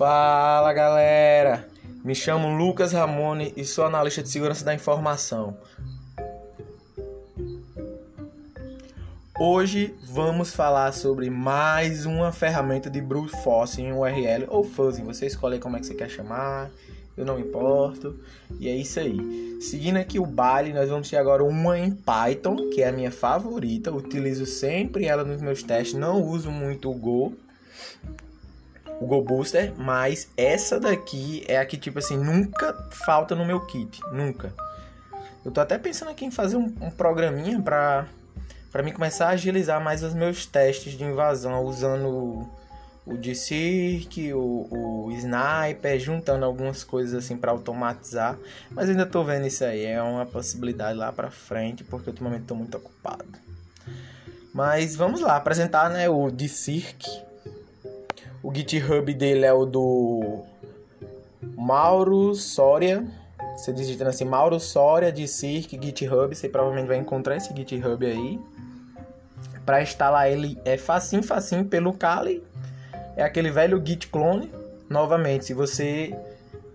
Fala galera, me chamo Lucas Ramone e sou analista de segurança da informação. Hoje vamos falar sobre mais uma ferramenta de brute force em URL ou fuzzing, você escolhe como é que você quer chamar, eu não importo. E é isso aí. Seguindo aqui o baile, nós vamos ter agora uma em Python, que é a minha favorita, utilizo sempre ela nos meus testes, não uso muito o Go, o Go Booster, mas essa daqui é a que, tipo assim, nunca falta no meu kit. Nunca. Eu tô até pensando aqui em fazer um, um programinha pra, pra mim começar a agilizar mais os meus testes de invasão, usando o de Cirque, o, o Sniper, juntando algumas coisas assim para automatizar. Mas ainda tô vendo isso aí, é uma possibilidade lá pra frente, porque ultimamente tô muito ocupado. Mas vamos lá, apresentar né, o de Cirque o GitHub dele é o do Mauro Soria. Você digita assim, Mauro Soria de Cirque GitHub. Você provavelmente vai encontrar esse GitHub aí. Para instalar ele é facinho, facinho pelo Kali. É aquele velho Git clone. Novamente, se você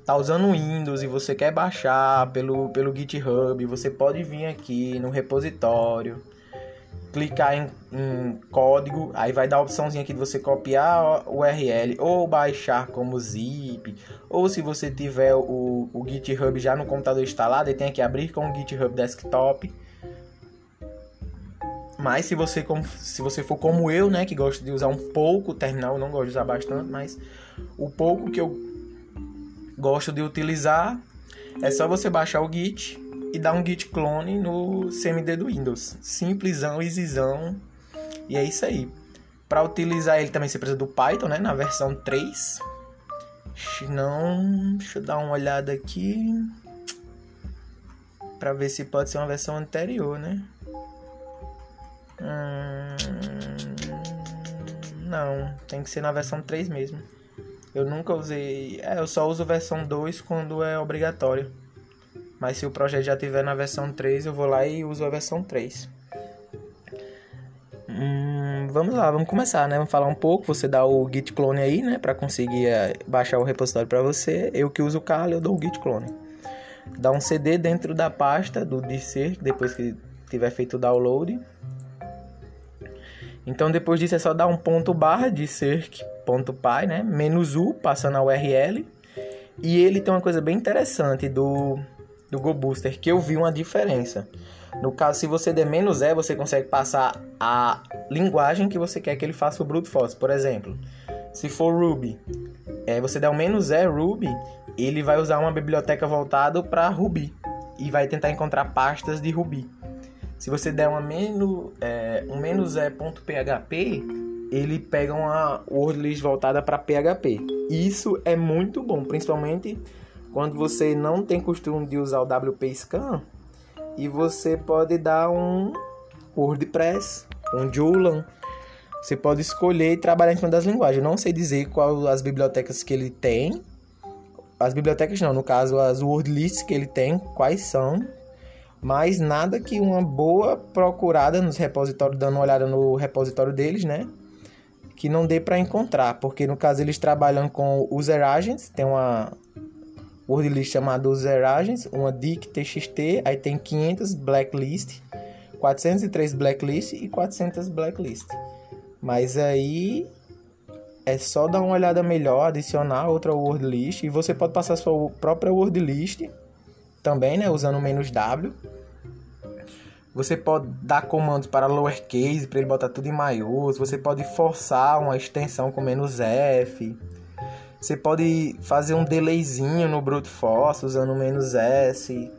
tá usando Windows e você quer baixar pelo, pelo GitHub, você pode vir aqui no repositório clicar em, em, código, aí vai dar a opçãozinha aqui de você copiar o URL ou baixar como zip, ou se você tiver o, o GitHub já no computador instalado, ele tem que abrir com o GitHub Desktop. Mas se você, se você for como eu, né, que gosta de usar um pouco o terminal, eu não gosto de usar bastante, mas o pouco que eu gosto de utilizar é só você baixar o Git e dar um git clone no CMD do Windows. Simplesão, easyzão. E é isso aí. Para utilizar ele também você precisa do Python, né? Na versão 3. Não, deixa eu dar uma olhada aqui para ver se pode ser uma versão anterior, né? Hum, não, tem que ser na versão 3 mesmo. Eu nunca usei. É, eu só uso versão 2 quando é obrigatório. Mas se o projeto já tiver na versão 3, eu vou lá e uso a versão 3. Hum, vamos lá, vamos começar, né? Vamos falar um pouco. Você dá o git clone aí, né? Para conseguir é, baixar o repositório para você. Eu que uso o Kali, eu dou o git clone. Dá um CD dentro da pasta do DC, depois que tiver feito o download. Então depois disso é só dar um ponto barra de circ.py, né? Menos U, passando a URL. E ele tem uma coisa bem interessante do do Go Booster que eu vi uma diferença. No caso, se você der menos E, você consegue passar a linguagem que você quer que ele faça o brute force. Por exemplo, se for Ruby, é, você der o menos E Ruby, ele vai usar uma biblioteca voltada para Ruby e vai tentar encontrar pastas de Ruby. Se você der uma menos, é, um menos E.php, ele pega uma word list voltada para PHP. Isso é muito bom, principalmente quando você não tem costume de usar o WP Scan e você pode dar um WordPress, um Julian. Você pode escolher e trabalhar em cima das linguagens. Eu não sei dizer qual as bibliotecas que ele tem. As bibliotecas não, no caso as word lists que ele tem, quais são. Mas nada que uma boa procurada nos repositórios, dando uma olhada no repositório deles, né? Que não dê para encontrar, porque no caso eles trabalham com user agents, tem uma word list chamado user agents, uma dict txt, aí tem 500 blacklist, 403 blacklist e 400 blacklist. Mas aí é só dar uma olhada melhor, adicionar outra word list e você pode passar sua própria word list também, né, usando menos W. Você pode dar comandos para lowercase para ele botar tudo em maiúsculo. Você pode forçar uma extensão com menos F. Você pode fazer um delayzinho no brute force usando menos S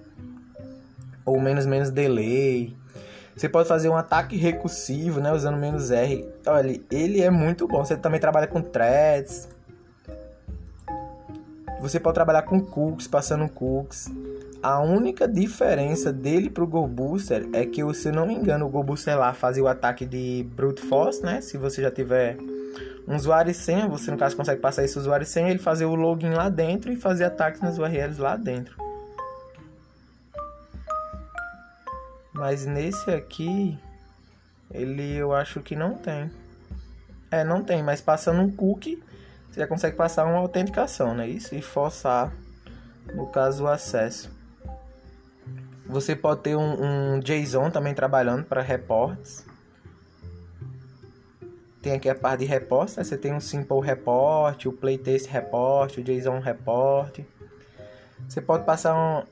ou menos menos delay. Você pode fazer um ataque recursivo, né, usando menos R. Olha, ele é muito bom. Você também trabalha com threads. Você pode trabalhar com cookies, passando cookies. A única diferença dele pro Go Booster é que, se eu não me engano, o Go Booster lá fazia o ataque de brute force, né? Se você já tiver um usuário e senha, você no caso consegue passar esse usuário e senha, ele fazer o login lá dentro e fazer ataques nas URLs lá dentro. Mas nesse aqui, ele eu acho que não tem. É, não tem, mas passando um cookie, você já consegue passar uma autenticação, né? Isso e forçar, no caso, o acesso. Você pode ter um, um JSON também trabalhando para reports. Tem aqui a parte de reports, né? Você tem um Simple Report, o Playtest Report, o JSON Report. Você pode passar um...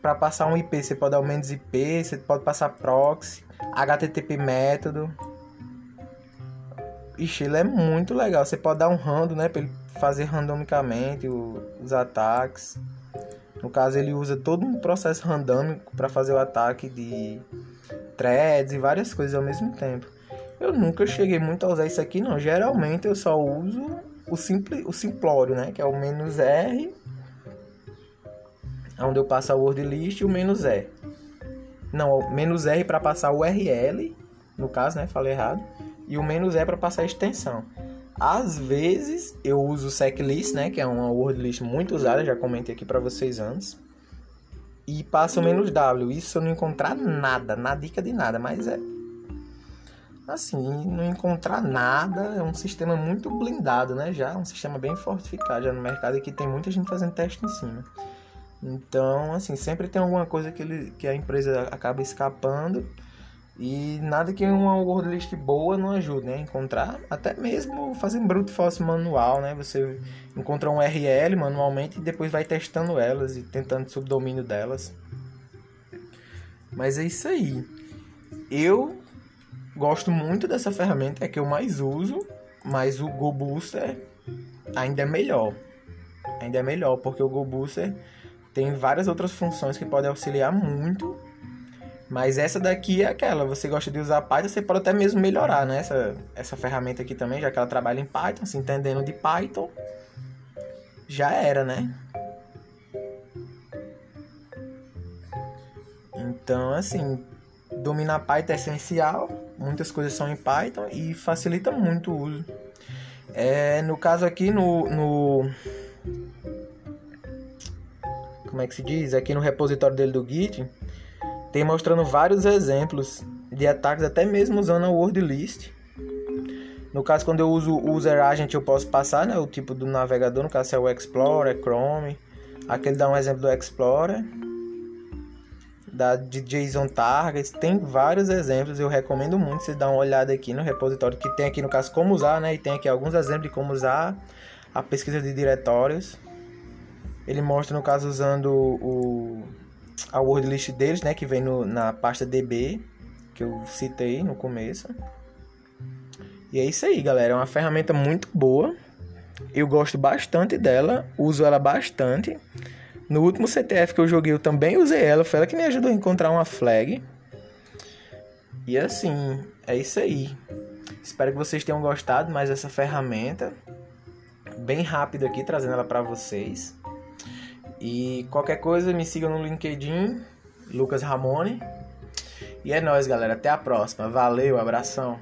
Para passar um IP, você pode dar o menos IP, você pode passar proxy, HTTP método. Ixi, ele é muito legal. Você pode dar um random, né? Para ele fazer randomicamente os ataques. No caso, ele usa todo um processo randômico para fazer o ataque de threads e várias coisas ao mesmo tempo. Eu nunca cheguei muito a usar isso aqui, não. Geralmente eu só uso o, simples, o simplório, né? Que é o menos R, onde eu passo a word list e o menos R. Não, o menos R para passar o URL, no caso, né? Falei errado. E o menos E para passar a extensão. Às vezes eu uso o seclist, né, que é uma word list muito usada, já comentei aqui para vocês antes. E passo o menos W. Isso eu não encontrar nada, na dica de nada, mas é assim, não encontrar nada, é um sistema muito blindado, né? Já um sistema bem fortificado já no mercado e que tem muita gente fazendo teste em cima. Então, assim, sempre tem alguma coisa que, ele, que a empresa acaba escapando e nada que uma word list boa não ajude, né? Encontrar, até mesmo fazer brute force manual, né? Você encontra um URL manualmente e depois vai testando elas e tentando subdomínio delas. Mas é isso aí. Eu gosto muito dessa ferramenta, é que eu mais uso, mas o Go Booster ainda é melhor. Ainda é melhor, porque o Go Booster tem várias outras funções que podem auxiliar muito mas essa daqui é aquela, você gosta de usar Python, você pode até mesmo melhorar, né? Essa, essa ferramenta aqui também, já que ela trabalha em Python, se entendendo de Python, já era, né? Então, assim, dominar Python é essencial, muitas coisas são em Python e facilita muito o uso. É, no caso aqui, no, no... Como é que se diz? Aqui no repositório dele do Git, tem mostrando vários exemplos de ataques, até mesmo usando a word list. No caso, quando eu uso o user agent, eu posso passar né, o tipo do navegador, no caso é o Explorer, Chrome. Aqui ele dá um exemplo do Explorer, da de JSON Targets, tem vários exemplos, eu recomendo muito você dar uma olhada aqui no repositório que tem aqui no caso como usar, né, e tem aqui alguns exemplos de como usar a pesquisa de diretórios. Ele mostra no caso usando o a word list deles, né, que vem no, na pasta DB, que eu citei no começo. E é isso aí, galera, é uma ferramenta muito boa. Eu gosto bastante dela, uso ela bastante. No último CTF que eu joguei, eu também usei ela, foi ela que me ajudou a encontrar uma flag. E assim, é isso aí. Espero que vocês tenham gostado mais dessa ferramenta. Bem rápido aqui, trazendo ela para vocês. E qualquer coisa, me sigam no LinkedIn, Lucas Ramone. E é nóis, galera. Até a próxima. Valeu, abração.